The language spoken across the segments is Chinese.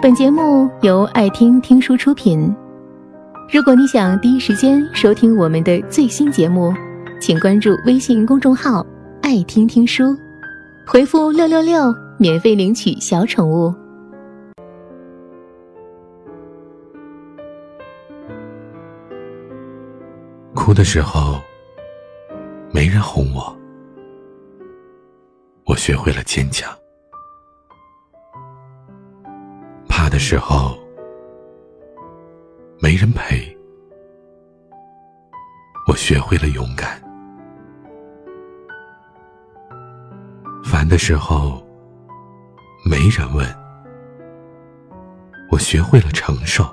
本节目由爱听听书出品。如果你想第一时间收听我们的最新节目，请关注微信公众号“爱听听书”，回复“六六六”免费领取小宠物。哭的时候，没人哄我，我学会了坚强。时候，没人陪，我学会了勇敢；烦的时候，没人问，我学会了承受；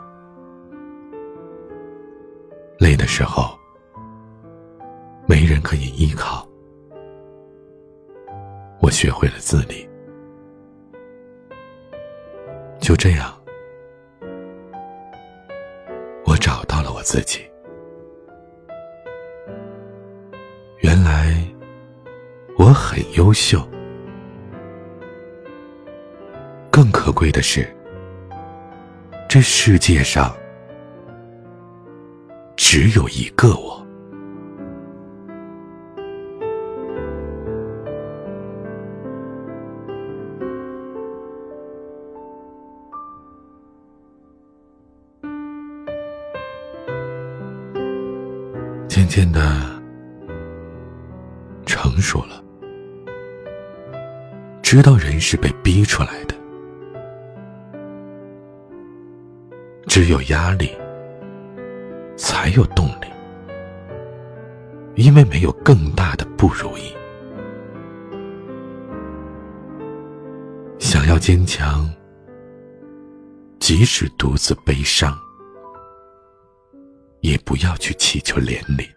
累的时候，没人可以依靠，我学会了自理。就这样，我找到了我自己。原来我很优秀，更可贵的是，这世界上只有一个我。渐渐的成熟了，知道人是被逼出来的，只有压力才有动力，因为没有更大的不如意。想要坚强，即使独自悲伤。也不要去祈求连理，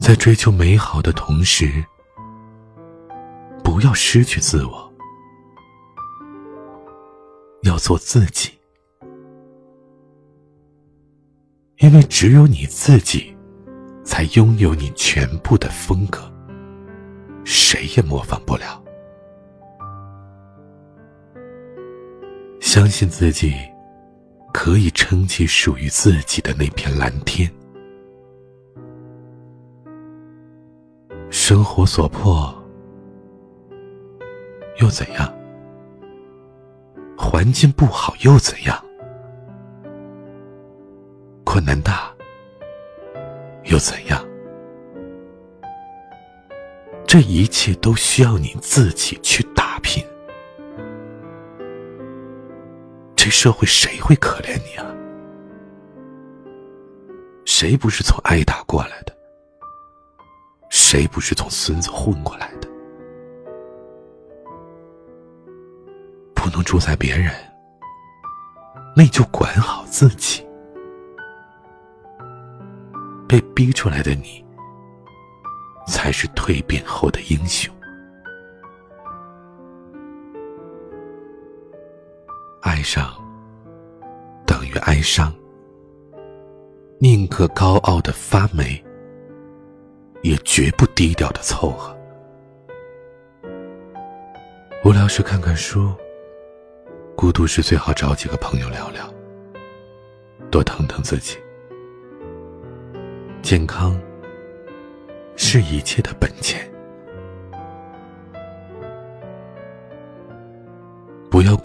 在追求美好的同时，不要失去自我，要做自己，因为只有你自己，才拥有你全部的风格，谁也模仿不了。相信自己。可以撑起属于自己的那片蓝天。生活所迫，又怎样？环境不好又怎样？困难大，又怎样？这一切都需要你自己去打拼。这社会谁会可怜你啊？谁不是从挨打过来的？谁不是从孙子混过来的？不能主宰别人，那就管好自己。被逼出来的你，才是蜕变后的英雄。上等于哀伤，宁可高傲的发霉，也绝不低调的凑合。无聊时看看书，孤独时最好找几个朋友聊聊，多疼疼自己。健康是一切的本钱。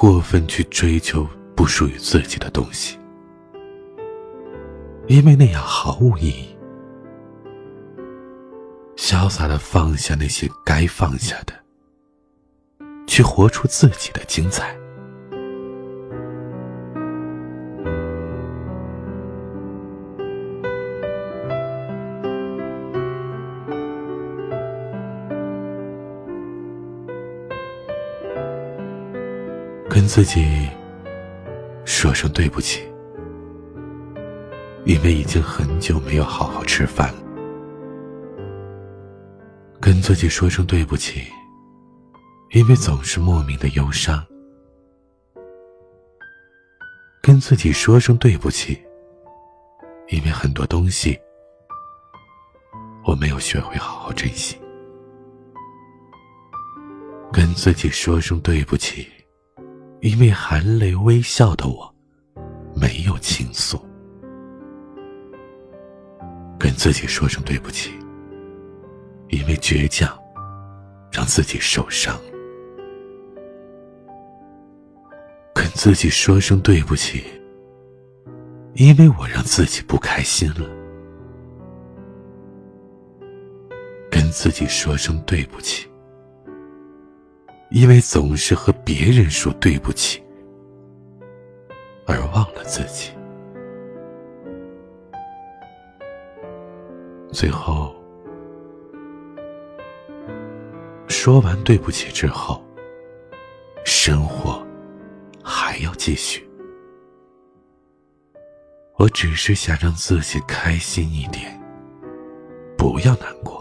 过分去追求不属于自己的东西，因为那样毫无意义。潇洒的放下那些该放下的，去活出自己的精彩。跟自己说声对不起，因为已经很久没有好好吃饭了。跟自己说声对不起，因为总是莫名的忧伤。跟自己说声对不起，因为很多东西我没有学会好好珍惜。跟自己说声对不起，因为含泪微笑的我没有倾诉。跟自己说声对不起，因为倔强让自己受伤。跟自己说声对不起，因为我让自己不开心了。跟自己说声对不起。因为总是和别人说对不起，而忘了自己。最后，说完对不起之后，生活还要继续。我只是想让自己开心一点，不要难过，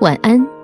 晚安。